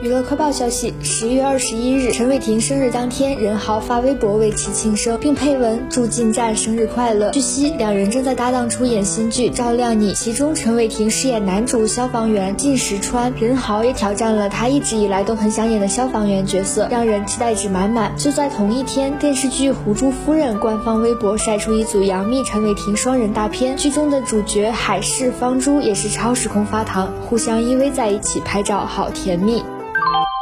娱乐快报消息：十月二十一日，陈伟霆生日当天，任豪发微博为其庆生，并配文祝进站生日快乐。据悉，两人正在搭档出演新剧《照亮你》，其中陈伟霆饰演男主消防员靳石川，任豪也挑战了他一直以来都很想演的消防员角色，让人期待值满满。就在同一天，电视剧《狐珠夫人》官方微博晒出一组杨幂、陈伟霆双人大片，剧中的主角海市方珠也是超时空发糖，互相依偎在一起拍照，好甜蜜。you